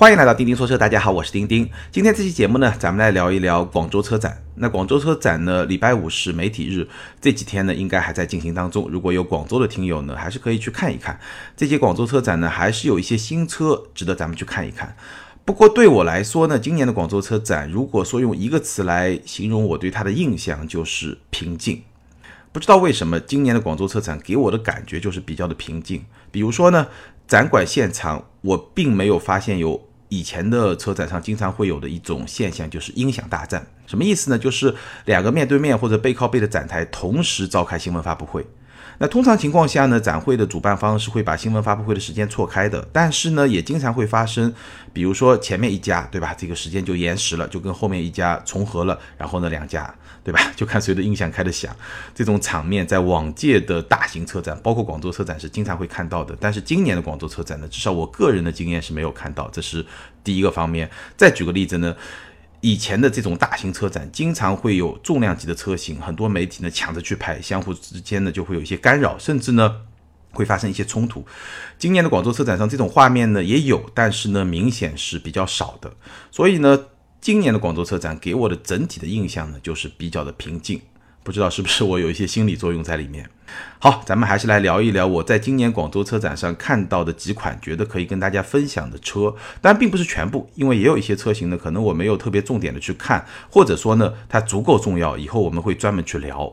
欢迎来到钉钉说车，大家好，我是钉钉。今天这期节目呢，咱们来聊一聊广州车展。那广州车展呢，礼拜五是媒体日，这几天呢应该还在进行当中。如果有广州的听友呢，还是可以去看一看。这届广州车展呢，还是有一些新车值得咱们去看一看。不过对我来说呢，今年的广州车展，如果说用一个词来形容我对它的印象，就是平静。不知道为什么，今年的广州车展给我的感觉就是比较的平静。比如说呢，展馆现场我并没有发现有。以前的车展上经常会有的一种现象就是音响大战，什么意思呢？就是两个面对面或者背靠背的展台同时召开新闻发布会。那通常情况下呢，展会的主办方是会把新闻发布会的时间错开的，但是呢，也经常会发生，比如说前面一家，对吧？这个时间就延时了，就跟后面一家重合了，然后呢，两家。对吧？就看谁的音响开的响，这种场面在往届的大型车展，包括广州车展是经常会看到的。但是今年的广州车展呢，至少我个人的经验是没有看到，这是第一个方面。再举个例子呢，以前的这种大型车展，经常会有重量级的车型，很多媒体呢抢着去拍，相互之间呢就会有一些干扰，甚至呢会发生一些冲突。今年的广州车展上这种画面呢也有，但是呢明显是比较少的。所以呢。今年的广州车展给我的整体的印象呢，就是比较的平静，不知道是不是我有一些心理作用在里面。好，咱们还是来聊一聊我在今年广州车展上看到的几款觉得可以跟大家分享的车，但并不是全部，因为也有一些车型呢，可能我没有特别重点的去看，或者说呢，它足够重要，以后我们会专门去聊。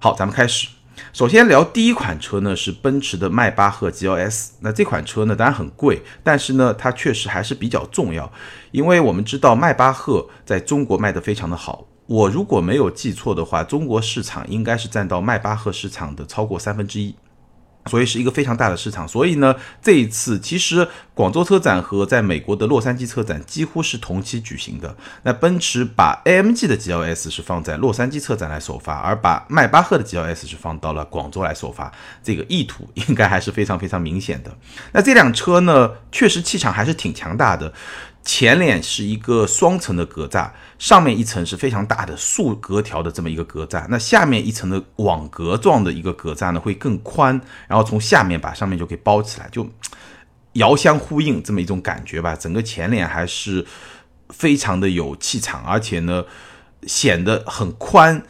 好，咱们开始。首先聊第一款车呢，是奔驰的迈巴赫 GLS。那这款车呢，当然很贵，但是呢，它确实还是比较重要，因为我们知道迈巴赫在中国卖得非常的好。我如果没有记错的话，中国市场应该是占到迈巴赫市场的超过三分之一。所以是一个非常大的市场，所以呢，这一次其实广州车展和在美国的洛杉矶车展几乎是同期举行的。那奔驰把 AMG 的 GLS 是放在洛杉矶车展来首发，而把迈巴赫的 GLS 是放到了广州来首发，这个意图应该还是非常非常明显的。那这辆车呢，确实气场还是挺强大的。前脸是一个双层的格栅，上面一层是非常大的竖格条的这么一个格栅，那下面一层的网格状的一个格栅呢会更宽，然后从下面把上面就给包起来，就遥相呼应这么一种感觉吧。整个前脸还是非常的有气场，而且呢显得很宽，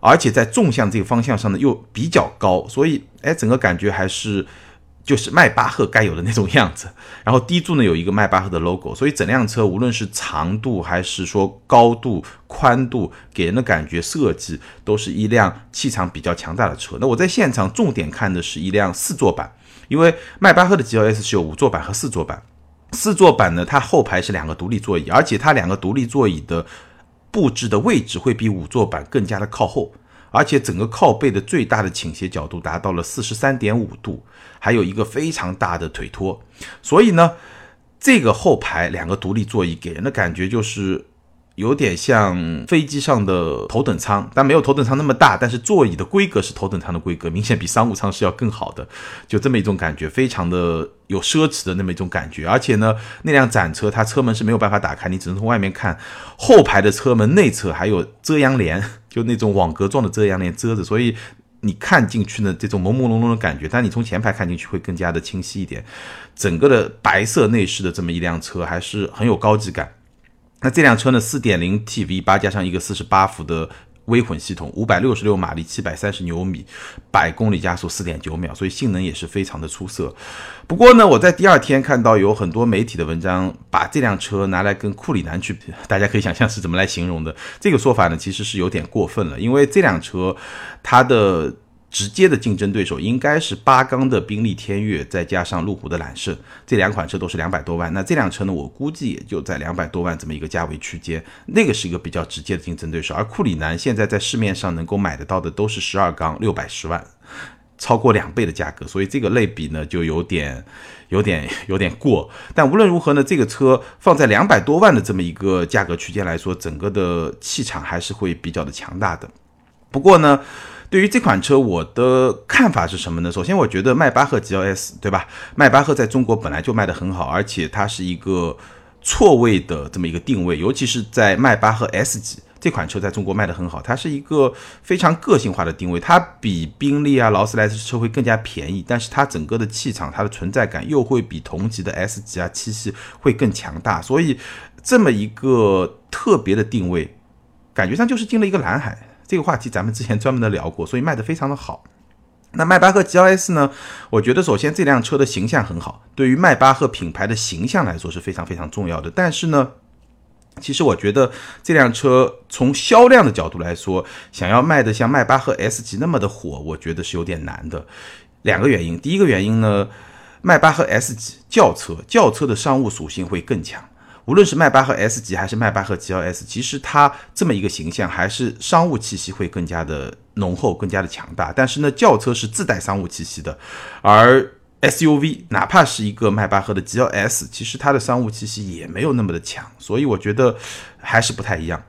而且在纵向这个方向上呢又比较高，所以哎整个感觉还是。就是迈巴赫该有的那种样子，然后低柱呢有一个迈巴赫的 logo，所以整辆车无论是长度还是说高度、宽度，给人的感觉设计都是一辆气场比较强大的车。那我在现场重点看的是一辆四座版，因为迈巴赫的 GLS 是有五座版和四座版，四座版呢它后排是两个独立座椅，而且它两个独立座椅的布置的位置会比五座版更加的靠后。而且整个靠背的最大的倾斜角度达到了四十三点五度，还有一个非常大的腿托，所以呢，这个后排两个独立座椅给人的感觉就是有点像飞机上的头等舱，但没有头等舱那么大，但是座椅的规格是头等舱的规格，明显比商务舱是要更好的，就这么一种感觉，非常的有奢侈的那么一种感觉。而且呢，那辆展车它车门是没有办法打开，你只能从外面看，后排的车门内侧还有遮阳帘。就那种网格状的遮阳帘遮着，所以你看进去呢，这种朦朦胧胧的感觉。但你从前排看进去会更加的清晰一点。整个的白色内饰的这么一辆车，还是很有高级感。那这辆车呢，四点零 T V 八加上一个四十八伏的。微混系统，五百六十六马力，七百三十牛米，百公里加速四点九秒，所以性能也是非常的出色。不过呢，我在第二天看到有很多媒体的文章，把这辆车拿来跟库里南去，大家可以想象是怎么来形容的。这个说法呢，其实是有点过分了，因为这辆车它的。直接的竞争对手应该是八缸的宾利天越，再加上路虎的揽胜，这两款车都是两百多万。那这辆车呢，我估计也就在两百多万这么一个价位区间，那个是一个比较直接的竞争对手。而库里南现在在市面上能够买得到的都是十二缸六百十万，超过两倍的价格，所以这个类比呢就有点、有点、有点过。但无论如何呢，这个车放在两百多万的这么一个价格区间来说，整个的气场还是会比较的强大的。不过呢。对于这款车，我的看法是什么呢？首先，我觉得迈巴赫 GLS，对吧？迈巴赫在中国本来就卖得很好，而且它是一个错位的这么一个定位，尤其是在迈巴赫 S 级，这款车在中国卖得很好，它是一个非常个性化的定位，它比宾利啊、劳斯莱斯车会更加便宜，但是它整个的气场、它的存在感又会比同级的 S 级啊、七系会更强大，所以这么一个特别的定位，感觉上就是进了一个蓝海。这个话题咱们之前专门的聊过，所以卖得非常的好。那迈巴赫 GLS 呢？我觉得首先这辆车的形象很好，对于迈巴赫品牌的形象来说是非常非常重要的。但是呢，其实我觉得这辆车从销量的角度来说，想要卖的像迈巴赫 S 级那么的火，我觉得是有点难的。两个原因，第一个原因呢，迈巴赫 S 级轿车，轿车的商务属性会更强。无论是迈巴赫 S 级还是迈巴赫 GLS，其实它这么一个形象还是商务气息会更加的浓厚、更加的强大。但是呢，轿车是自带商务气息的，而 SUV 哪怕是一个迈巴赫的 GLS，其实它的商务气息也没有那么的强。所以我觉得还是不太一样，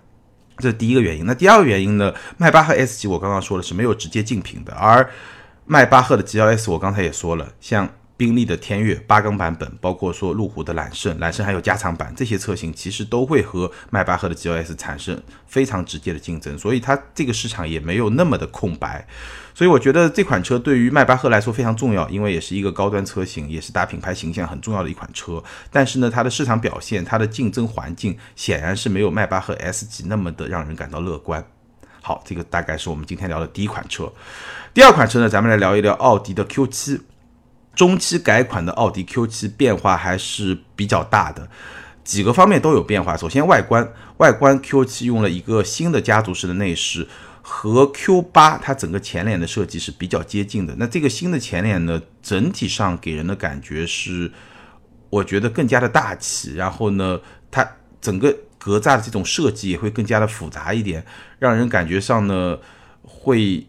这是第一个原因。那第二个原因呢？迈巴赫 S 级我刚刚说的是没有直接竞品的，而迈巴赫的 GLS 我刚才也说了，像。宾利的天越八缸版本，包括说路虎的揽胜，揽胜还有加长版这些车型，其实都会和迈巴赫的 GLS 产生非常直接的竞争，所以它这个市场也没有那么的空白。所以我觉得这款车对于迈巴赫来说非常重要，因为也是一个高端车型，也是打品牌形象很重要的一款车。但是呢，它的市场表现，它的竞争环境显然是没有迈巴赫 S 级那么的让人感到乐观。好，这个大概是我们今天聊的第一款车。第二款车呢，咱们来聊一聊奥迪的 Q7。中期改款的奥迪 Q7 变化还是比较大的，几个方面都有变化。首先，外观，外观 Q7 用了一个新的家族式的内饰，和 Q8 它整个前脸的设计是比较接近的。那这个新的前脸呢，整体上给人的感觉是，我觉得更加的大气。然后呢，它整个格栅的这种设计也会更加的复杂一点，让人感觉上呢会。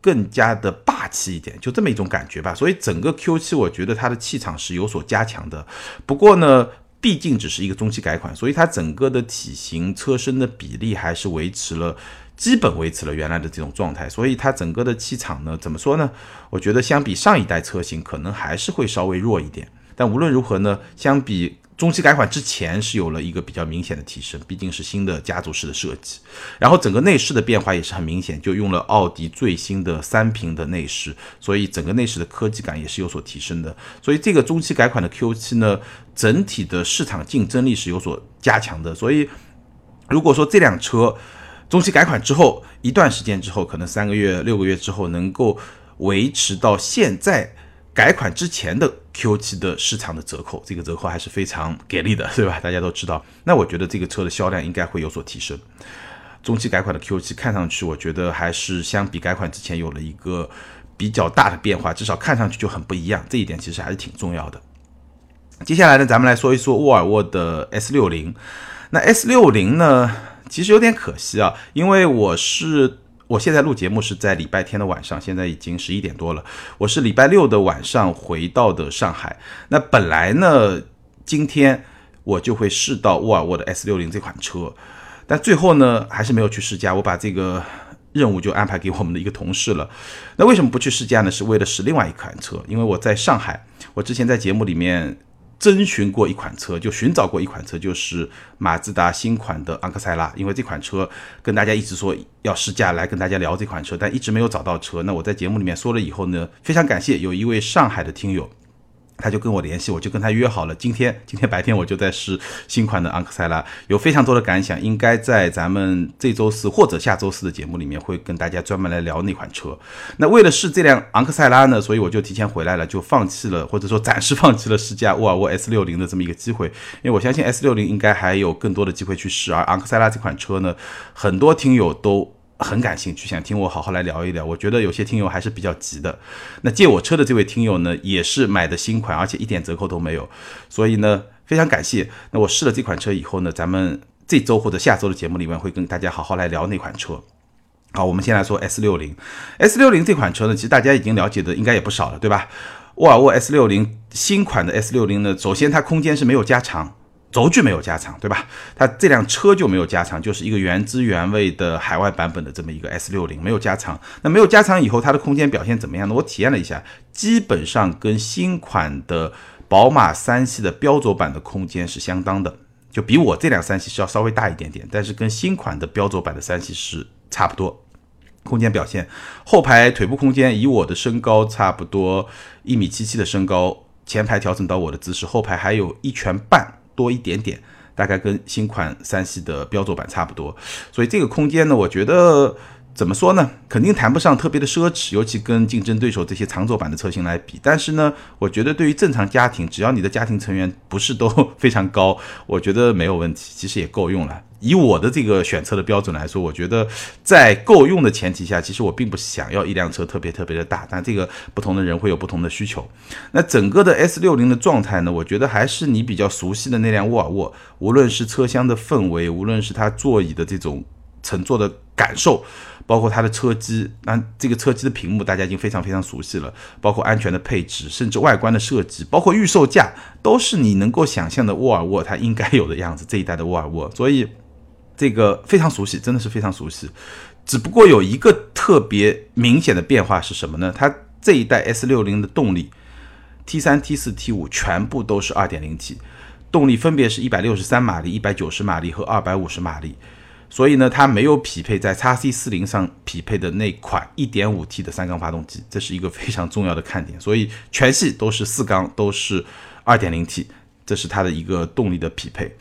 更加的霸气一点，就这么一种感觉吧。所以整个 Q7，我觉得它的气场是有所加强的。不过呢，毕竟只是一个中期改款，所以它整个的体型、车身的比例还是维持了，基本维持了原来的这种状态。所以它整个的气场呢，怎么说呢？我觉得相比上一代车型，可能还是会稍微弱一点。但无论如何呢，相比。中期改款之前是有了一个比较明显的提升，毕竟是新的家族式的设计，然后整个内饰的变化也是很明显，就用了奥迪最新的三屏的内饰，所以整个内饰的科技感也是有所提升的。所以这个中期改款的 Q7 呢，整体的市场竞争力是有所加强的。所以如果说这辆车中期改款之后一段时间之后，可能三个月、六个月之后能够维持到现在。改款之前的 Q7 的市场的折扣，这个折扣还是非常给力的，对吧？大家都知道，那我觉得这个车的销量应该会有所提升。中期改款的 Q7 看上去，我觉得还是相比改款之前有了一个比较大的变化，至少看上去就很不一样，这一点其实还是挺重要的。接下来呢，咱们来说一说沃尔沃的 S60。那 S60 呢，其实有点可惜啊，因为我是。我现在录节目是在礼拜天的晚上，现在已经十一点多了。我是礼拜六的晚上回到的上海。那本来呢，今天我就会试到沃尔沃的 S 六零这款车，但最后呢，还是没有去试驾。我把这个任务就安排给我们的一个同事了。那为什么不去试驾呢？是为了试另外一款车，因为我在上海，我之前在节目里面。征询过一款车，就寻找过一款车，就是马自达新款的昂克赛拉。因为这款车跟大家一直说要试驾，来跟大家聊这款车，但一直没有找到车。那我在节目里面说了以后呢，非常感谢有一位上海的听友。他就跟我联系，我就跟他约好了，今天今天白天我就在试新款的昂克赛拉，有非常多的感想，应该在咱们这周四或者下周四的节目里面会跟大家专门来聊那款车。那为了试这辆昂克赛拉呢，所以我就提前回来了，就放弃了或者说暂时放弃了试驾沃尔沃 S 六零的这么一个机会，因为我相信 S 六零应该还有更多的机会去试，而昂克赛拉这款车呢，很多听友都。很感兴趣，想听我好好来聊一聊。我觉得有些听友还是比较急的。那借我车的这位听友呢，也是买的新款，而且一点折扣都没有。所以呢，非常感谢。那我试了这款车以后呢，咱们这周或者下周的节目里面会跟大家好好来聊那款车。好，我们先来说 S 六零。S 六零这款车呢，其实大家已经了解的应该也不少了，对吧？沃尔沃 S 六零新款的 S 六零呢，首先它空间是没有加长。轴距没有加长，对吧？它这辆车就没有加长，就是一个原汁原味的海外版本的这么一个 S 六零，没有加长。那没有加长以后，它的空间表现怎么样呢？我体验了一下，基本上跟新款的宝马三系的标轴版的空间是相当的。就比我这辆三系是要稍微大一点点，但是跟新款的标轴版的三系是差不多。空间表现，后排腿部空间以我的身高差不多一米七七的身高，前排调整到我的姿势，后排还有一拳半多一点点，大概跟新款三系的标轴版差不多。所以这个空间呢，我觉得。怎么说呢？肯定谈不上特别的奢侈，尤其跟竞争对手这些长轴版的车型来比。但是呢，我觉得对于正常家庭，只要你的家庭成员不是都非常高，我觉得没有问题，其实也够用了。以我的这个选车的标准来说，我觉得在够用的前提下，其实我并不想要一辆车特别特别的大。但这个不同的人会有不同的需求。那整个的 S 六零的状态呢？我觉得还是你比较熟悉的那辆沃尔沃，无论是车厢的氛围，无论是它座椅的这种乘坐的感受。包括它的车机，那这个车机的屏幕大家已经非常非常熟悉了。包括安全的配置，甚至外观的设计，包括预售价，都是你能够想象的沃尔沃它应该有的样子。这一代的沃尔沃，所以这个非常熟悉，真的是非常熟悉。只不过有一个特别明显的变化是什么呢？它这一代 S 六零的动力，T 三、T 四、T 五全部都是二点零 T，动力分别是一百六十三马力、一百九十马力和二百五十马力。所以呢，它没有匹配在 x C 四零上匹配的那款 1.5T 的三缸发动机，这是一个非常重要的看点。所以全系都是四缸，都是 2.0T，这是它的一个动力的匹配。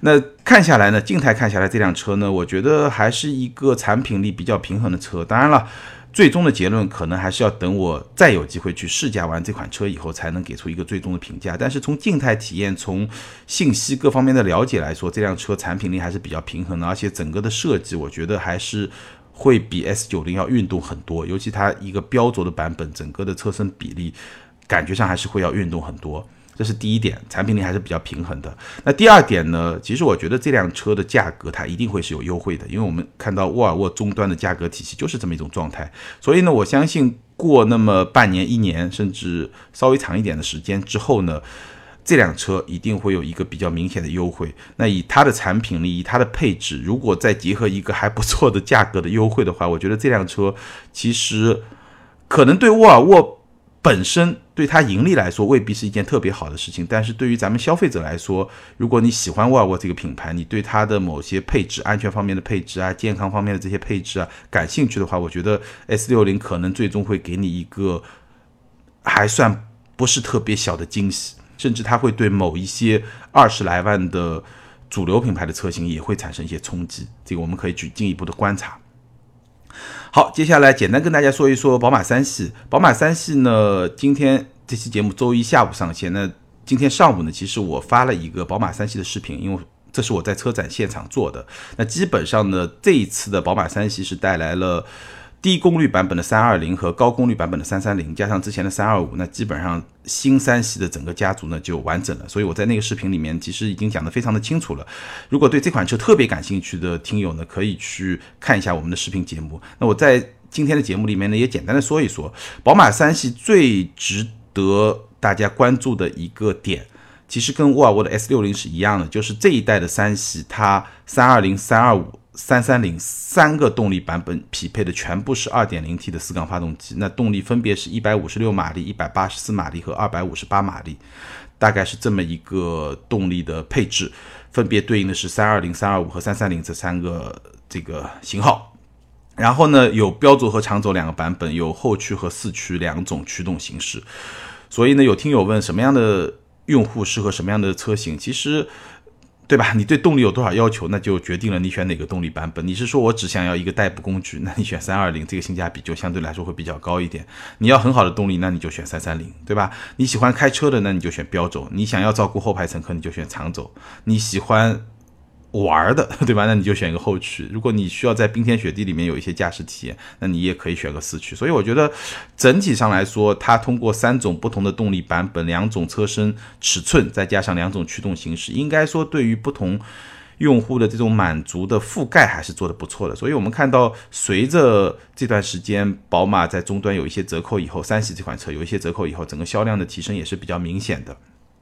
那看下来呢，静态看下来，这辆车呢，我觉得还是一个产品力比较平衡的车。当然了。最终的结论可能还是要等我再有机会去试驾完这款车以后，才能给出一个最终的评价。但是从静态体验、从信息各方面的了解来说，这辆车产品力还是比较平衡的，而且整个的设计，我觉得还是会比 S 九零要运动很多。尤其它一个标轴的版本，整个的车身比例感觉上还是会要运动很多。这是第一点，产品力还是比较平衡的。那第二点呢？其实我觉得这辆车的价格它一定会是有优惠的，因为我们看到沃尔沃终端的价格体系就是这么一种状态。所以呢，我相信过那么半年、一年，甚至稍微长一点的时间之后呢，这辆车一定会有一个比较明显的优惠。那以它的产品力、以它的配置，如果再结合一个还不错的价格的优惠的话，我觉得这辆车其实可能对沃尔沃。本身对它盈利来说未必是一件特别好的事情，但是对于咱们消费者来说，如果你喜欢沃尔沃这个品牌，你对它的某些配置、安全方面的配置啊、健康方面的这些配置啊感兴趣的话，我觉得 S 六零可能最终会给你一个还算不是特别小的惊喜，甚至它会对某一些二十来万的主流品牌的车型也会产生一些冲击，这个我们可以去进一步的观察。好，接下来简单跟大家说一说宝马三系。宝马三系呢，今天这期节目周一下午上线。那今天上午呢，其实我发了一个宝马三系的视频，因为这是我在车展现场做的。那基本上呢，这一次的宝马三系是带来了。低功率版本的三二零和高功率版本的三三零，加上之前的三二五，那基本上新三系的整个家族呢就完整了。所以我在那个视频里面其实已经讲得非常的清楚了。如果对这款车特别感兴趣的听友呢，可以去看一下我们的视频节目。那我在今天的节目里面呢，也简单的说一说宝马三系最值得大家关注的一个点，其实跟沃尔沃的 S 六零是一样的，就是这一代的三系，它三二零、三二五。三三零三个动力版本匹配的全部是二点零 T 的四缸发动机，那动力分别是一百五十六马力、一百八十四马力和二百五十八马力，大概是这么一个动力的配置，分别对应的是三二零、三二五和三三零这三个这个型号。然后呢，有标轴和长轴两个版本，有后驱和四驱两种驱动形式。所以呢，有听友问什么样的用户适合什么样的车型，其实。对吧？你对动力有多少要求，那就决定了你选哪个动力版本。你是说我只想要一个代步工具，那你选三二零，这个性价比就相对来说会比较高一点。你要很好的动力，那你就选三三零，对吧？你喜欢开车的，那你就选标轴。你想要照顾后排乘客，你就选长轴。你喜欢。玩的 对吧？那你就选一个后驱。如果你需要在冰天雪地里面有一些驾驶体验，那你也可以选个四驱。所以我觉得整体上来说，它通过三种不同的动力版本、两种车身尺寸，再加上两种驱动形式，应该说对于不同用户的这种满足的覆盖还是做的不错的。所以我们看到，随着这段时间宝马在终端有一些折扣以后，三系这款车有一些折扣以后，整个销量的提升也是比较明显的。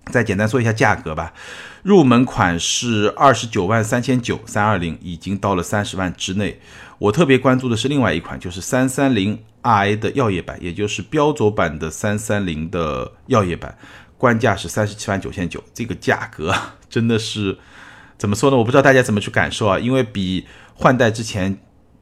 再简单说一下价格吧，入门款是二十九万三千九，三二零已经到了三十万之内。我特别关注的是另外一款，就是三三零 i 的耀夜版，也就是标轴版的三三零的耀夜版，官价是三十七万九千九。这个价格 真的是怎么说呢？我不知道大家怎么去感受啊，因为比换代之前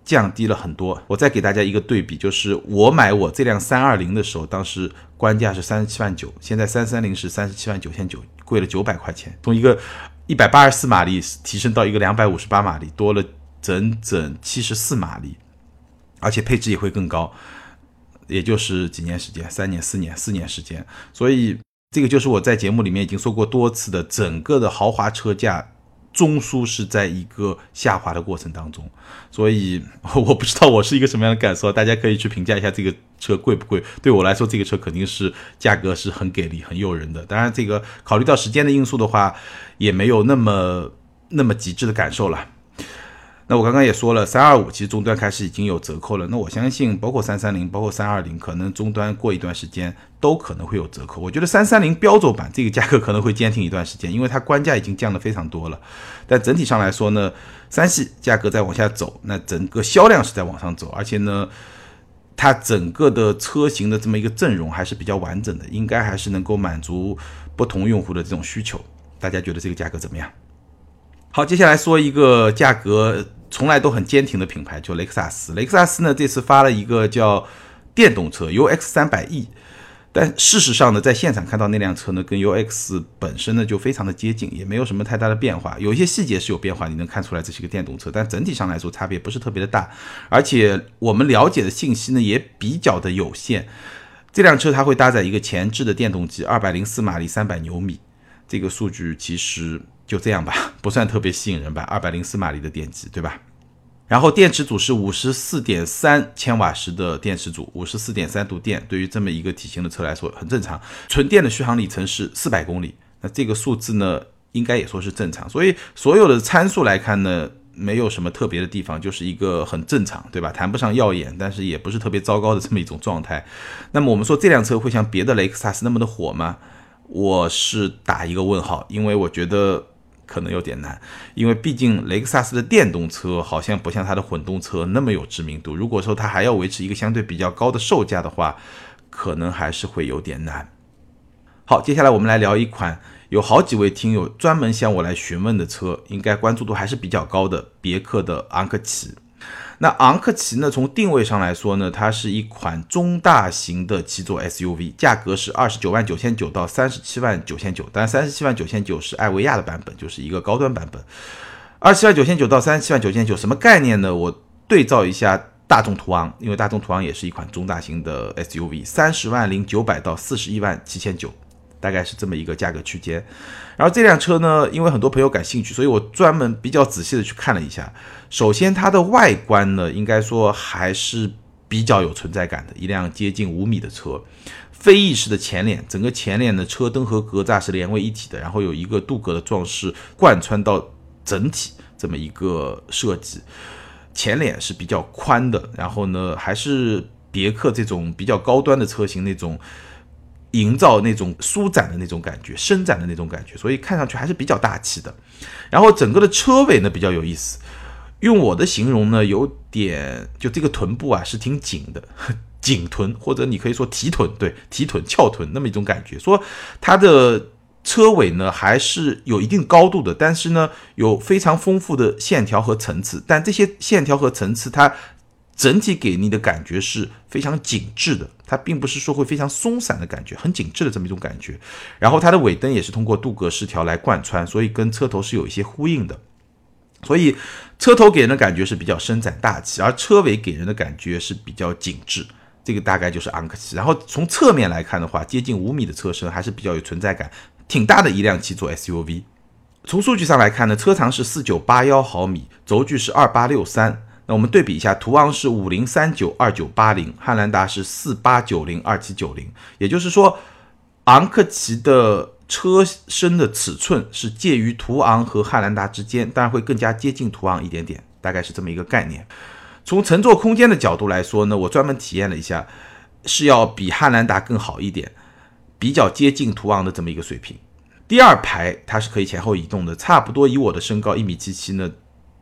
降低了很多。我再给大家一个对比，就是我买我这辆三二零的时候，当时官价是三十七万九，现在三三零是三十七万九千九，贵了九百块钱，从一个一百八十四马力提升到一个两百五十八马力，多了整整七十四马力，而且配置也会更高。也就是几年时间，三年、四年、四年时间，所以这个就是我在节目里面已经说过多次的，整个的豪华车价中枢是在一个下滑的过程当中，所以 我不知道我是一个什么样的感受，大家可以去评价一下这个车贵不贵。对我来说，这个车肯定是价格是很给力、很诱人的。当然，这个考虑到时间的因素的话，也没有那么那么极致的感受了。那我刚刚也说了，三二五其实终端开始已经有折扣了。那我相信，包括三三零，包括三二零，可能终端过一段时间都可能会有折扣。我觉得三三零标轴版这个价格可能会坚挺一段时间，因为它官价已经降得非常多了。但整体上来说呢，三系价格在往下走，那整个销量是在往上走，而且呢，它整个的车型的这么一个阵容还是比较完整的，应该还是能够满足不同用户的这种需求。大家觉得这个价格怎么样？好，接下来说一个价格。从来都很坚挺的品牌，就雷克萨斯。雷克萨斯呢，这次发了一个叫电动车 UX 三百 E，但事实上呢，在现场看到那辆车呢，跟 UX 本身呢就非常的接近，也没有什么太大的变化。有一些细节是有变化，你能看出来这是一个电动车，但整体上来说差别不是特别的大。而且我们了解的信息呢也比较的有限。这辆车它会搭载一个前置的电动机，二百零四马力，三百牛米。这个数据其实。就这样吧，不算特别吸引人吧。二百零四马力的电机，对吧？然后电池组是五十四点三千瓦时的电池组，五十四点三度电，对于这么一个体型的车来说很正常。纯电的续航里程是四百公里，那这个数字呢，应该也说是正常。所以所有的参数来看呢，没有什么特别的地方，就是一个很正常，对吧？谈不上耀眼，但是也不是特别糟糕的这么一种状态。那么我们说这辆车会像别的雷克萨斯那么的火吗？我是打一个问号，因为我觉得。可能有点难，因为毕竟雷克萨斯的电动车好像不像它的混动车那么有知名度。如果说它还要维持一个相对比较高的售价的话，可能还是会有点难。好，接下来我们来聊一款有好几位听友专门向我来询问的车，应该关注度还是比较高的，别克的昂科旗。那昂克旗呢？从定位上来说呢，它是一款中大型的七座 SUV，价格是二十九万九千九到三十七万九千九。但，三十七万九千九是艾维亚的版本，就是一个高端版本。二十七万九千九到三十七万九千九，什么概念呢？我对照一下大众途昂，因为大众途昂也是一款中大型的 SUV，三十万零九百到四十一万七千九。大概是这么一个价格区间，然后这辆车呢，因为很多朋友感兴趣，所以我专门比较仔细的去看了一下。首先，它的外观呢，应该说还是比较有存在感的，一辆接近五米的车，飞翼式的前脸，整个前脸的车灯和格栅是连为一体的，然后有一个镀铬的装饰贯穿到整体这么一个设计，前脸是比较宽的，然后呢，还是别克这种比较高端的车型那种。营造那种舒展的那种感觉，伸展的那种感觉，所以看上去还是比较大气的。然后整个的车尾呢比较有意思，用我的形容呢，有点就这个臀部啊是挺紧的，紧臀或者你可以说提臀，对，提臀翘臀那么一种感觉。说它的车尾呢还是有一定高度的，但是呢有非常丰富的线条和层次，但这些线条和层次它。整体给你的感觉是非常紧致的，它并不是说会非常松散的感觉，很紧致的这么一种感觉。然后它的尾灯也是通过镀铬饰条来贯穿，所以跟车头是有一些呼应的。所以车头给人的感觉是比较伸展大气，而车尾给人的感觉是比较紧致。这个大概就是昂克旗。然后从侧面来看的话，接近五米的车身还是比较有存在感，挺大的一辆七座 SUV。从数据上来看呢，车长是四九八幺毫米，轴距是二八六三。那我们对比一下，途昂是五零三九二九八零，汉兰达是四八九零二七九零，也就是说，昂克旗的车身的尺寸是介于途昂和汉兰达之间，当然会更加接近途昂一点点，大概是这么一个概念。从乘坐空间的角度来说呢，我专门体验了一下，是要比汉兰达更好一点，比较接近途昂的这么一个水平。第二排它是可以前后移动的，差不多以我的身高一米七七呢。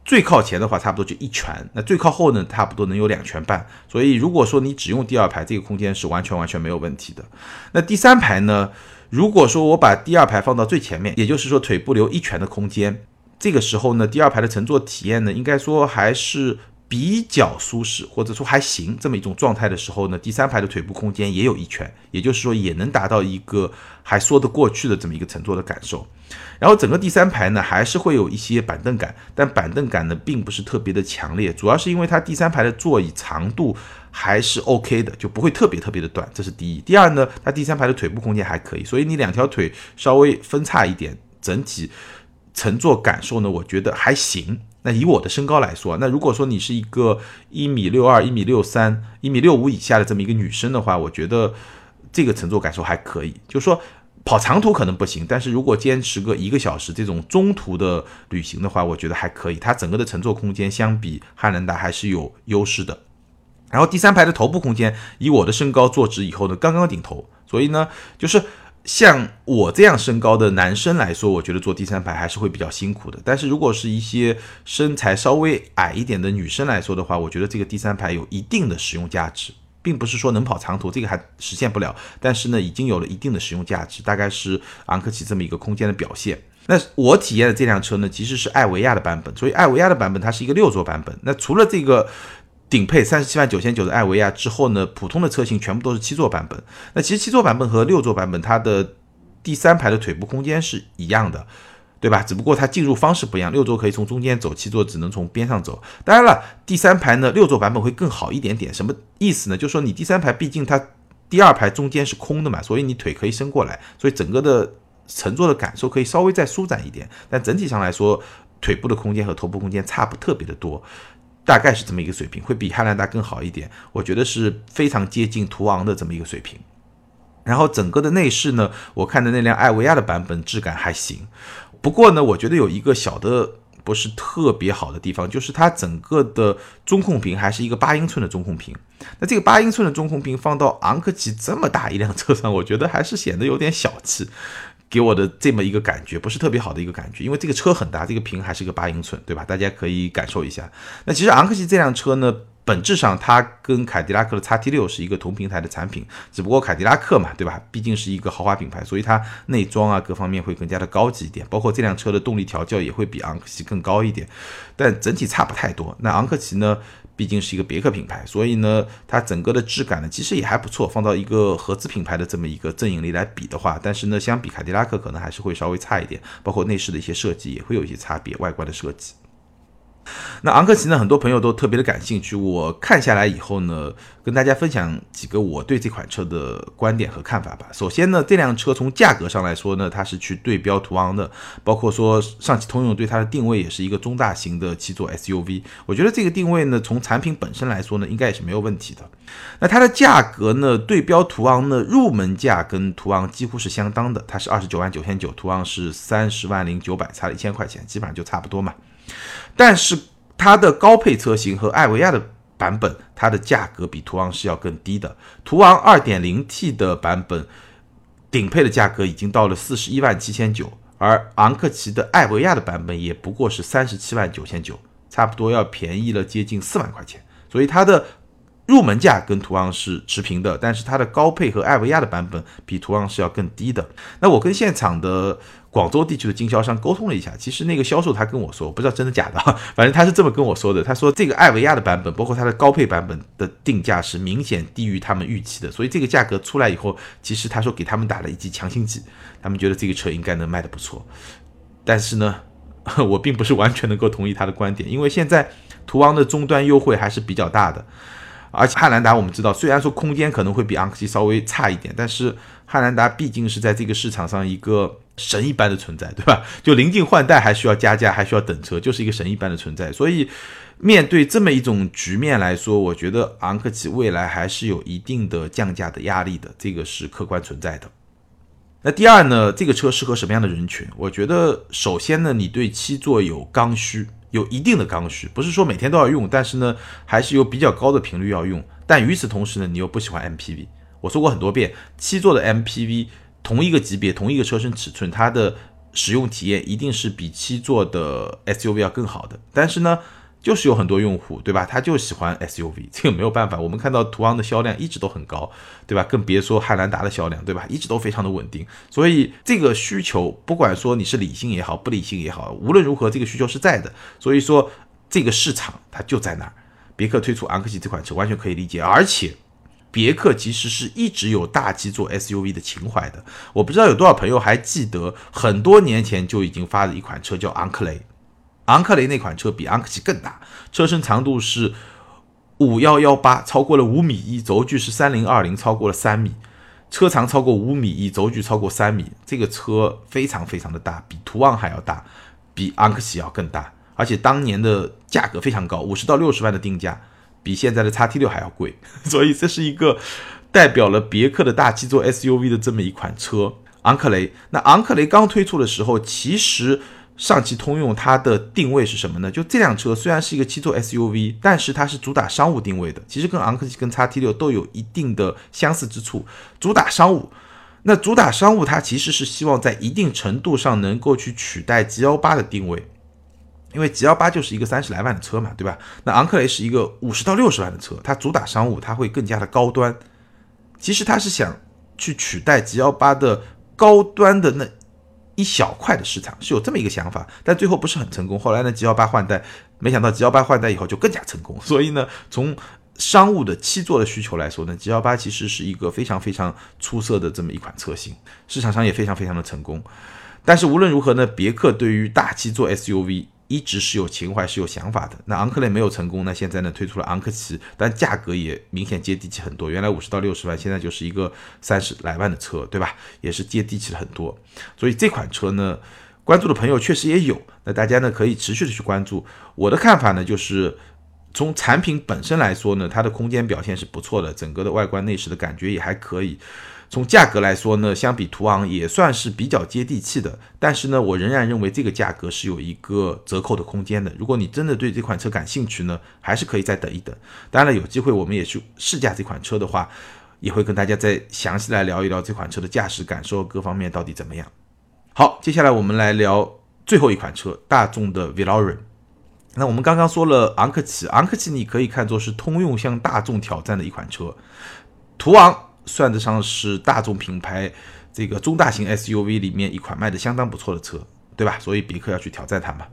最靠前的话，差不多就一拳；那最靠后呢，差不多能有两拳半。所以，如果说你只用第二排，这个空间是完全完全没有问题的。那第三排呢？如果说我把第二排放到最前面，也就是说腿部留一拳的空间，这个时候呢，第二排的乘坐体验呢，应该说还是。比较舒适，或者说还行这么一种状态的时候呢，第三排的腿部空间也有一圈，也就是说也能达到一个还说得过去的这么一个乘坐的感受。然后整个第三排呢，还是会有一些板凳感，但板凳感呢并不是特别的强烈，主要是因为它第三排的座椅长度还是 OK 的，就不会特别特别的短，这是第一。第二呢，它第三排的腿部空间还可以，所以你两条腿稍微分叉一点，整体乘坐感受呢，我觉得还行。那以我的身高来说，那如果说你是一个一米六二、一米六三、一米六五以下的这么一个女生的话，我觉得这个乘坐感受还可以。就说跑长途可能不行，但是如果坚持个一个小时这种中途的旅行的话，我觉得还可以。它整个的乘坐空间相比汉兰达还是有优势的。然后第三排的头部空间，以我的身高坐直以后呢，刚刚顶头，所以呢，就是。像我这样身高的男生来说，我觉得坐第三排还是会比较辛苦的。但是如果是一些身材稍微矮一点的女生来说的话，我觉得这个第三排有一定的实用价值，并不是说能跑长途，这个还实现不了。但是呢，已经有了一定的实用价值，大概是昂克旗这么一个空间的表现。那我体验的这辆车呢，其实是艾维亚的版本，所以艾维亚的版本它是一个六座版本。那除了这个。顶配三十七万九千九的艾维亚之后呢，普通的车型全部都是七座版本。那其实七座版本和六座版本它的第三排的腿部空间是一样的，对吧？只不过它进入方式不一样，六座可以从中间走，七座只能从边上走。当然了，第三排呢，六座版本会更好一点点。什么意思呢？就是说你第三排毕竟它第二排中间是空的嘛，所以你腿可以伸过来，所以整个的乘坐的感受可以稍微再舒展一点。但整体上来说，腿部的空间和头部空间差不特别的多。大概是这么一个水平，会比汉兰达更好一点，我觉得是非常接近途昂的这么一个水平。然后整个的内饰呢，我看的那辆艾维亚的版本质感还行，不过呢，我觉得有一个小的不是特别好的地方，就是它整个的中控屏还是一个八英寸的中控屏。那这个八英寸的中控屏放到昂科旗这么大一辆车上，我觉得还是显得有点小气。给我的这么一个感觉，不是特别好的一个感觉，因为这个车很大，这个屏还是个八英寸，对吧？大家可以感受一下。那其实昂克旗这辆车呢，本质上它跟凯迪拉克的叉 T 六是一个同平台的产品，只不过凯迪拉克嘛，对吧？毕竟是一个豪华品牌，所以它内装啊各方面会更加的高级一点，包括这辆车的动力调教也会比昂克旗更高一点，但整体差不太多。那昂克旗呢？毕竟是一个别克品牌，所以呢，它整个的质感呢，其实也还不错。放到一个合资品牌的这么一个阵营里来比的话，但是呢，相比凯迪拉克可能还是会稍微差一点，包括内饰的一些设计也会有一些差别，外观的设计。那昂克旗呢？很多朋友都特别的感兴趣。我看下来以后呢，跟大家分享几个我对这款车的观点和看法吧。首先呢，这辆车从价格上来说呢，它是去对标途昂的，包括说上汽通用对它的定位也是一个中大型的七座 SUV。我觉得这个定位呢，从产品本身来说呢，应该也是没有问题的。那它的价格呢，对标途昂呢，入门价跟途昂几乎是相当的，它是二十九万九千九，途昂是三十万零九百，差了一千块钱，基本上就差不多嘛。但是它的高配车型和艾维亚的版本，它的价格比途昂是要更低的。途昂 2.0T 的版本顶配的价格已经到了四十一万七千九，而昂克旗的艾维亚的版本也不过是三十七万九千九，差不多要便宜了接近四万块钱。所以它的入门价跟途昂是持平的，但是它的高配和艾维亚的版本比途昂是要更低的。那我跟现场的。广州地区的经销商沟通了一下，其实那个销售他跟我说，我不知道真的假的，反正他是这么跟我说的。他说这个艾维亚的版本，包括它的高配版本的定价是明显低于他们预期的，所以这个价格出来以后，其实他说给他们打了一剂强心剂，他们觉得这个车应该能卖的不错。但是呢，我并不是完全能够同意他的观点，因为现在途昂的终端优惠还是比较大的，而且汉兰达我们知道，虽然说空间可能会比昂克旗稍微差一点，但是汉兰达毕竟是在这个市场上一个。神一般的存在，对吧？就临近换代还需要加价，还需要等车，就是一个神一般的存在。所以，面对这么一种局面来说，我觉得昂克旗未来还是有一定的降价的压力的，这个是客观存在的。那第二呢，这个车适合什么样的人群？我觉得，首先呢，你对七座有刚需，有一定的刚需，不是说每天都要用，但是呢，还是有比较高的频率要用。但与此同时呢，你又不喜欢 MPV。我说过很多遍，七座的 MPV。同一个级别、同一个车身尺寸，它的使用体验一定是比七座的 SUV 要更好的。但是呢，就是有很多用户，对吧？他就喜欢 SUV，这个没有办法。我们看到途昂的销量一直都很高，对吧？更别说汉兰达的销量，对吧？一直都非常的稳定。所以这个需求，不管说你是理性也好，不理性也好，无论如何，这个需求是在的。所以说，这个市场它就在那儿。别克推出昂克旗这款车，完全可以理解。而且，别克其实是一直有大七座 SUV 的情怀的。我不知道有多少朋友还记得，很多年前就已经发了一款车叫昂克雷。昂克雷那款车比昂克旗更大，车身长度是五幺幺八，超过了五米一；轴距是三零二零，超过了三米；车长超过五米一，轴距超过三米。这个车非常非常的大，比途昂还要大，比昂克旗要更大，而且当年的价格非常高，五十到六十万的定价，比现在的叉 T 六还要贵。所以这是一个代表了别克的大七座 SUV 的这么一款车，昂克雷。那昂克雷刚推出的时候，其实。上汽通用它的定位是什么呢？就这辆车虽然是一个七座 SUV，但是它是主打商务定位的。其实跟昂克旗、跟叉 T 六都有一定的相似之处，主打商务。那主打商务，它其实是希望在一定程度上能够去取代 G 幺八的定位，因为 G 幺八就是一个三十来万的车嘛，对吧？那昂克雷是一个五十到六十万的车，它主打商务，它会更加的高端。其实它是想去取代 G 幺八的高端的那。一小块的市场是有这么一个想法，但最后不是很成功。后来呢，G 幺八换代，没想到 G 幺八换代以后就更加成功。所以呢，从商务的七座的需求来说呢，G 幺八其实是一个非常非常出色的这么一款车型，市场上也非常非常的成功。但是无论如何呢，别克对于大七座 SUV。一直是有情怀、是有想法的。那昂克雷没有成功，那现在呢推出了昂克旗，但价格也明显接地气很多。原来五十到六十万，现在就是一个三十来万的车，对吧？也是接地气了很多。所以这款车呢，关注的朋友确实也有。那大家呢可以持续的去关注。我的看法呢就是，从产品本身来说呢，它的空间表现是不错的，整个的外观内饰的感觉也还可以。从价格来说呢，相比途昂也算是比较接地气的，但是呢，我仍然认为这个价格是有一个折扣的空间的。如果你真的对这款车感兴趣呢，还是可以再等一等。当然了，有机会我们也去试驾这款车的话，也会跟大家再详细来聊一聊这款车的驾驶感受各方面到底怎么样。好，接下来我们来聊最后一款车，大众的 Veloren。那我们刚刚说了昂克旗，昂克旗你可以看作是通用向大众挑战的一款车，途昂。算得上是大众品牌这个中大型 SUV 里面一款卖的相当不错的车，对吧？所以别克要去挑战它嘛。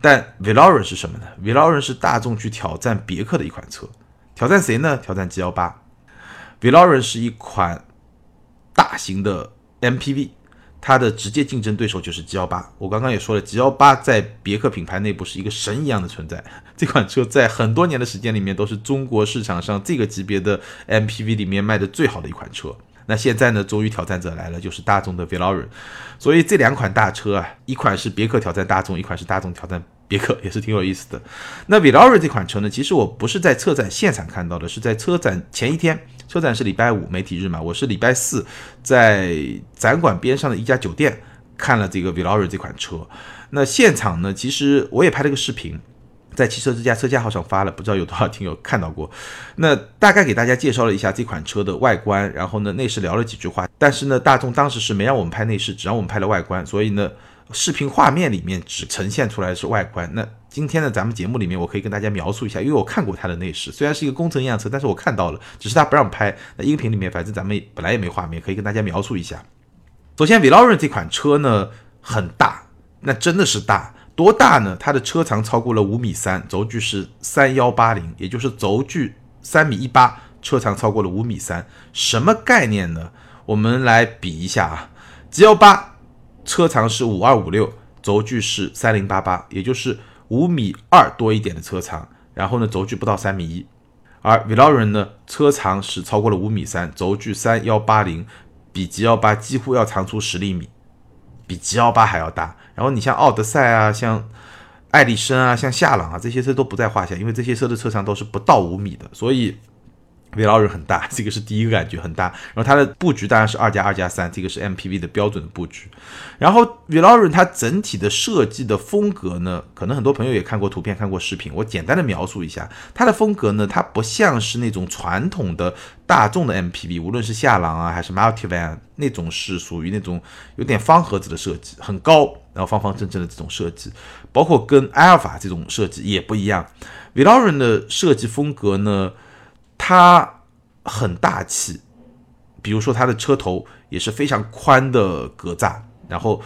但 Veloren 是什么呢？Veloren 是大众去挑战别克的一款车，挑战谁呢？挑战 G L 八。Veloren 是一款大型的 MPV。它的直接竞争对手就是 G 幺八，我刚刚也说了，G 幺八在别克品牌内部是一个神一样的存在。这款车在很多年的时间里面都是中国市场上这个级别的 MPV 里面卖的最好的一款车。那现在呢，终于挑战者来了，就是大众的 Veloren。所以这两款大车啊，一款是别克挑战大众，一款是大众挑战别克，也是挺有意思的。那 Veloren 这款车呢，其实我不是在车展现场看到的，是在车展前一天。车展是礼拜五媒体日嘛，我是礼拜四在展馆边上的一家酒店看了这个 Velore 这款车。那现场呢，其实我也拍了个视频，在汽车之家车架号上发了，不知道有多少听友看到过。那大概给大家介绍了一下这款车的外观，然后呢内饰聊了几句话。但是呢，大众当时是没让我们拍内饰，只让我们拍了外观，所以呢。视频画面里面只呈现出来是外观。那今天呢，咱们节目里面我可以跟大家描述一下，因为我看过它的内饰，虽然是一个工程样车，但是我看到了，只是它不让拍。那音频里面，反正咱们本来也没画面，可以跟大家描述一下。首先，Veloren 这款车呢很大，那真的是大，多大呢？它的车长超过了五米三，轴距是三幺八零，也就是轴距三米一八，车长超过了五米三，什么概念呢？我们来比一下啊，G 幺八。车长是五二五六，轴距是三零八八，也就是五米二多一点的车长，然后呢，轴距不到三米一。而 v e l o r i n 呢，车长是超过了五米三，轴距三幺八零，比 G 幺八几乎要长出十厘米，比 G 幺八还要大。然后你像奥德赛啊，像艾力绅啊，像夏朗啊，这些车都不在话下，因为这些车的车长都是不到五米的，所以 v e l o r n 很大，这个是第一个感觉很大。然后它的布局当然是二加二加三，这个是 MPV 的标准的布局。然后 v e l o r i n 它整体的设计的风格呢，可能很多朋友也看过图片、看过视频，我简单的描述一下它的风格呢，它不像是那种传统的大众的 MPV，无论是夏朗啊还是 Multivan 那种是属于那种有点方盒子的设计，很高，然后方方正正的这种设计，包括跟阿尔法这种设计也不一样。v e l o r i n 的设计风格呢？它很大气，比如说它的车头也是非常宽的格栅，然后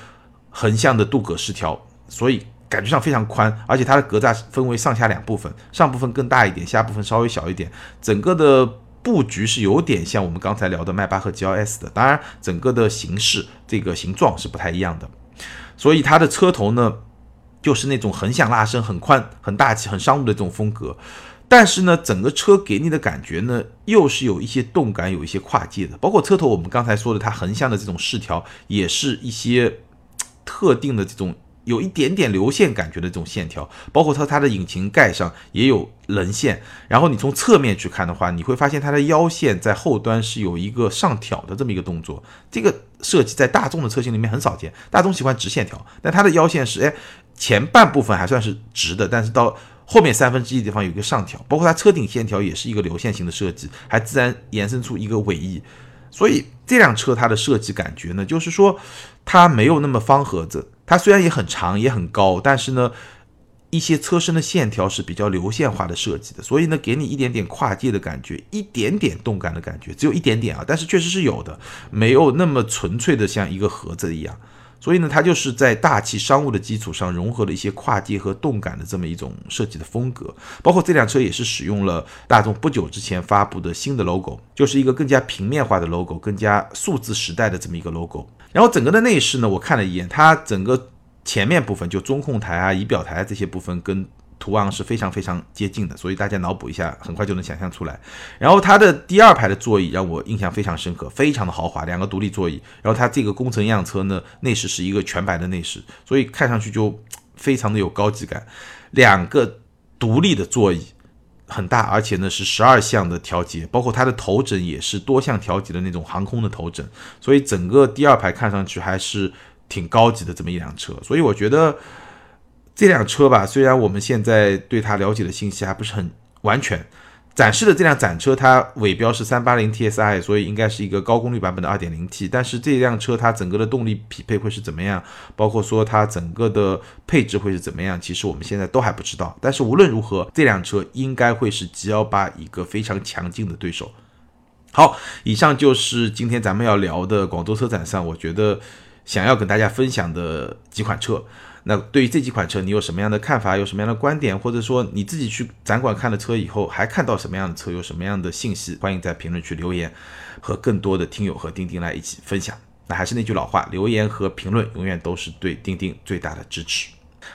横向的镀铬饰条，所以感觉上非常宽。而且它的格栅分为上下两部分，上部分更大一点，下部分稍微小一点。整个的布局是有点像我们刚才聊的迈巴赫 GLS 的，当然整个的形式这个形状是不太一样的。所以它的车头呢，就是那种横向拉伸、很宽、很大气、很商务的这种风格。但是呢，整个车给你的感觉呢，又是有一些动感，有一些跨界的。包括车头，我们刚才说的，它横向的这种饰条，也是一些特定的这种有一点点流线感觉的这种线条。包括它它的引擎盖上也有棱线。然后你从侧面去看的话，你会发现它的腰线在后端是有一个上挑的这么一个动作。这个设计在大众的车型里面很少见，大众喜欢直线条，但它的腰线是哎前半部分还算是直的，但是到后面三分之一地方有一个上挑，包括它车顶线条也是一个流线型的设计，还自然延伸出一个尾翼，所以这辆车它的设计感觉呢，就是说它没有那么方盒子，它虽然也很长也很高，但是呢一些车身的线条是比较流线化的设计的，所以呢给你一点点跨界的感觉，一点点动感的感觉，只有一点点啊，但是确实是有的，没有那么纯粹的像一个盒子一样。所以呢，它就是在大气商务的基础上融合了一些跨界和动感的这么一种设计的风格。包括这辆车也是使用了大众不久之前发布的新的 logo，就是一个更加平面化的 logo，更加数字时代的这么一个 logo。然后整个的内饰呢，我看了一眼，它整个前面部分就中控台啊、仪表台这些部分跟。图案是非常非常接近的，所以大家脑补一下，很快就能想象出来。然后它的第二排的座椅让我印象非常深刻，非常的豪华，两个独立座椅。然后它这个工程样车呢，内饰是一个全白的内饰，所以看上去就非常的有高级感。两个独立的座椅很大，而且呢是十二项的调节，包括它的头枕也是多项调节的那种航空的头枕，所以整个第二排看上去还是挺高级的这么一辆车。所以我觉得。这辆车吧，虽然我们现在对它了解的信息还不是很完全，展示的这辆展车它尾标是三八零 TSI，所以应该是一个高功率版本的二点零 T。但是这辆车它整个的动力匹配会是怎么样，包括说它整个的配置会是怎么样，其实我们现在都还不知道。但是无论如何，这辆车应该会是 G 幺八一个非常强劲的对手。好，以上就是今天咱们要聊的广州车展上，我觉得想要跟大家分享的几款车。那对于这几款车，你有什么样的看法？有什么样的观点？或者说你自己去展馆看了车以后，还看到什么样的车？有什么样的信息？欢迎在评论区留言，和更多的听友和钉钉来一起分享。那还是那句老话，留言和评论永远都是对钉钉最大的支持。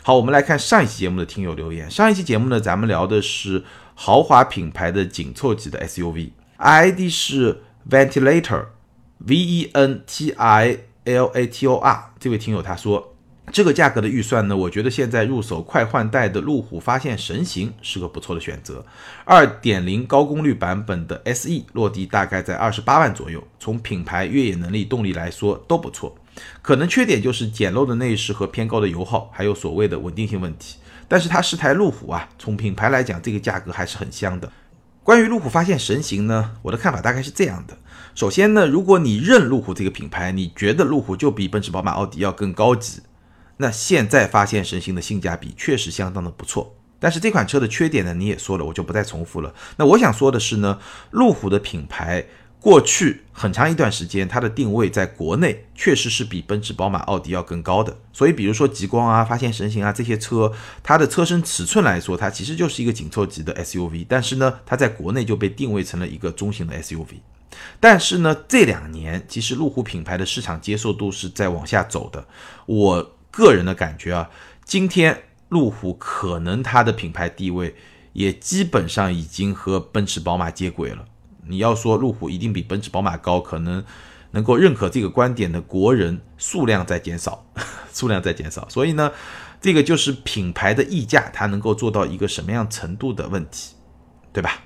好，我们来看上一期节目的听友留言。上一期节目呢，咱们聊的是豪华品牌的紧凑级的 SUV，ID 是 Ventilator，V E N T I L A T O R。这位听友他说。这个价格的预算呢，我觉得现在入手快换代的路虎发现神行是个不错的选择。二点零高功率版本的 SE 落地大概在二十八万左右，从品牌、越野能力、动力来说都不错。可能缺点就是简陋的内饰和偏高的油耗，还有所谓的稳定性问题。但是它是台路虎啊，从品牌来讲，这个价格还是很香的。关于路虎发现神行呢，我的看法大概是这样的：首先呢，如果你认路虎这个品牌，你觉得路虎就比奔驰、宝马、奥迪要更高级。那现在发现神行的性价比确实相当的不错，但是这款车的缺点呢，你也说了，我就不再重复了。那我想说的是呢，路虎的品牌过去很长一段时间，它的定位在国内确实是比奔驰、宝马、奥迪要更高的。所以，比如说极光啊、发现神行啊这些车，它的车身尺寸来说，它其实就是一个紧凑级的 SUV，但是呢，它在国内就被定位成了一个中型的 SUV。但是呢，这两年其实路虎品牌的市场接受度是在往下走的。我。个人的感觉啊，今天路虎可能它的品牌地位也基本上已经和奔驰、宝马接轨了。你要说路虎一定比奔驰、宝马高，可能能够认可这个观点的国人数量在减少，数量在减少。所以呢，这个就是品牌的溢价它能够做到一个什么样程度的问题，对吧？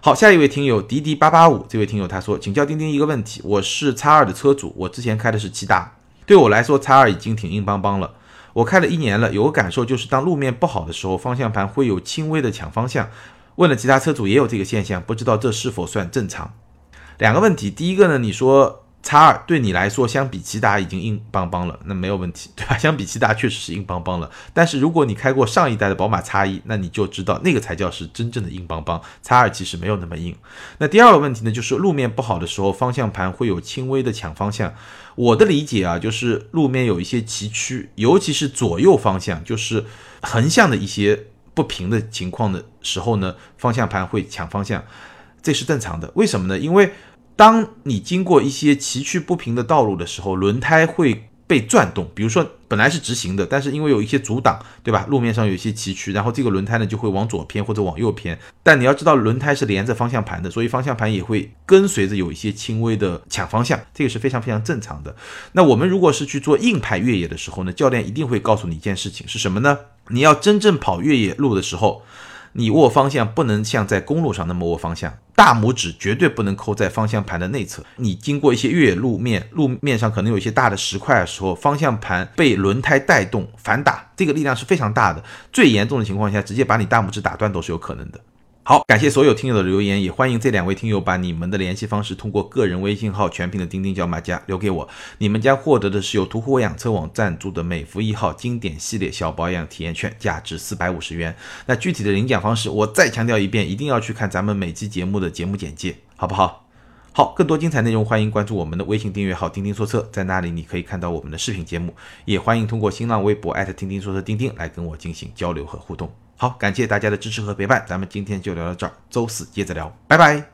好，下一位听友滴滴八八五，这位听友他说，请教钉钉一个问题，我是叉二的车主，我之前开的是骐达，对我来说叉二已经挺硬邦邦了。我开了一年了，有个感受就是当路面不好的时候，方向盘会有轻微的抢方向。问了其他车主也有这个现象，不知道这是否算正常？两个问题，第一个呢，你说。叉二对你来说，相比骐达已经硬邦邦了，那没有问题，对吧？相比骐达确实是硬邦邦了。但是如果你开过上一代的宝马叉一，那你就知道那个才叫是真正的硬邦邦。叉二其实没有那么硬。那第二个问题呢，就是路面不好的时候，方向盘会有轻微的抢方向。我的理解啊，就是路面有一些崎岖，尤其是左右方向，就是横向的一些不平的情况的时候呢，方向盘会抢方向，这是正常的。为什么呢？因为当你经过一些崎岖不平的道路的时候，轮胎会被转动。比如说，本来是直行的，但是因为有一些阻挡，对吧？路面上有一些崎岖，然后这个轮胎呢就会往左偏或者往右偏。但你要知道，轮胎是连着方向盘的，所以方向盘也会跟随着有一些轻微的抢方向，这个是非常非常正常的。那我们如果是去做硬派越野的时候呢，教练一定会告诉你一件事情是什么呢？你要真正跑越野路的时候。你握方向不能像在公路上那么握方向，大拇指绝对不能扣在方向盘的内侧。你经过一些越野路面，路面上可能有一些大的石块的时候，方向盘被轮胎带动反打，这个力量是非常大的。最严重的情况下，直接把你大拇指打断都是有可能的。好，感谢所有听友的留言，也欢迎这两位听友把你们的联系方式通过个人微信号全屏的钉钉脚马甲留给我，你们将获得的是由途虎养车网赞助的美孚一号经典系列小保养体验券，价值四百五十元。那具体的领奖方式，我再强调一遍，一定要去看咱们每期节目的节目简介，好不好？好，更多精彩内容，欢迎关注我们的微信订阅号“钉钉说车”，在那里你可以看到我们的视频节目，也欢迎通过新浪微博钉钉说车钉钉来跟我进行交流和互动。好，感谢大家的支持和陪伴，咱们今天就聊到这儿，周四接着聊，拜拜。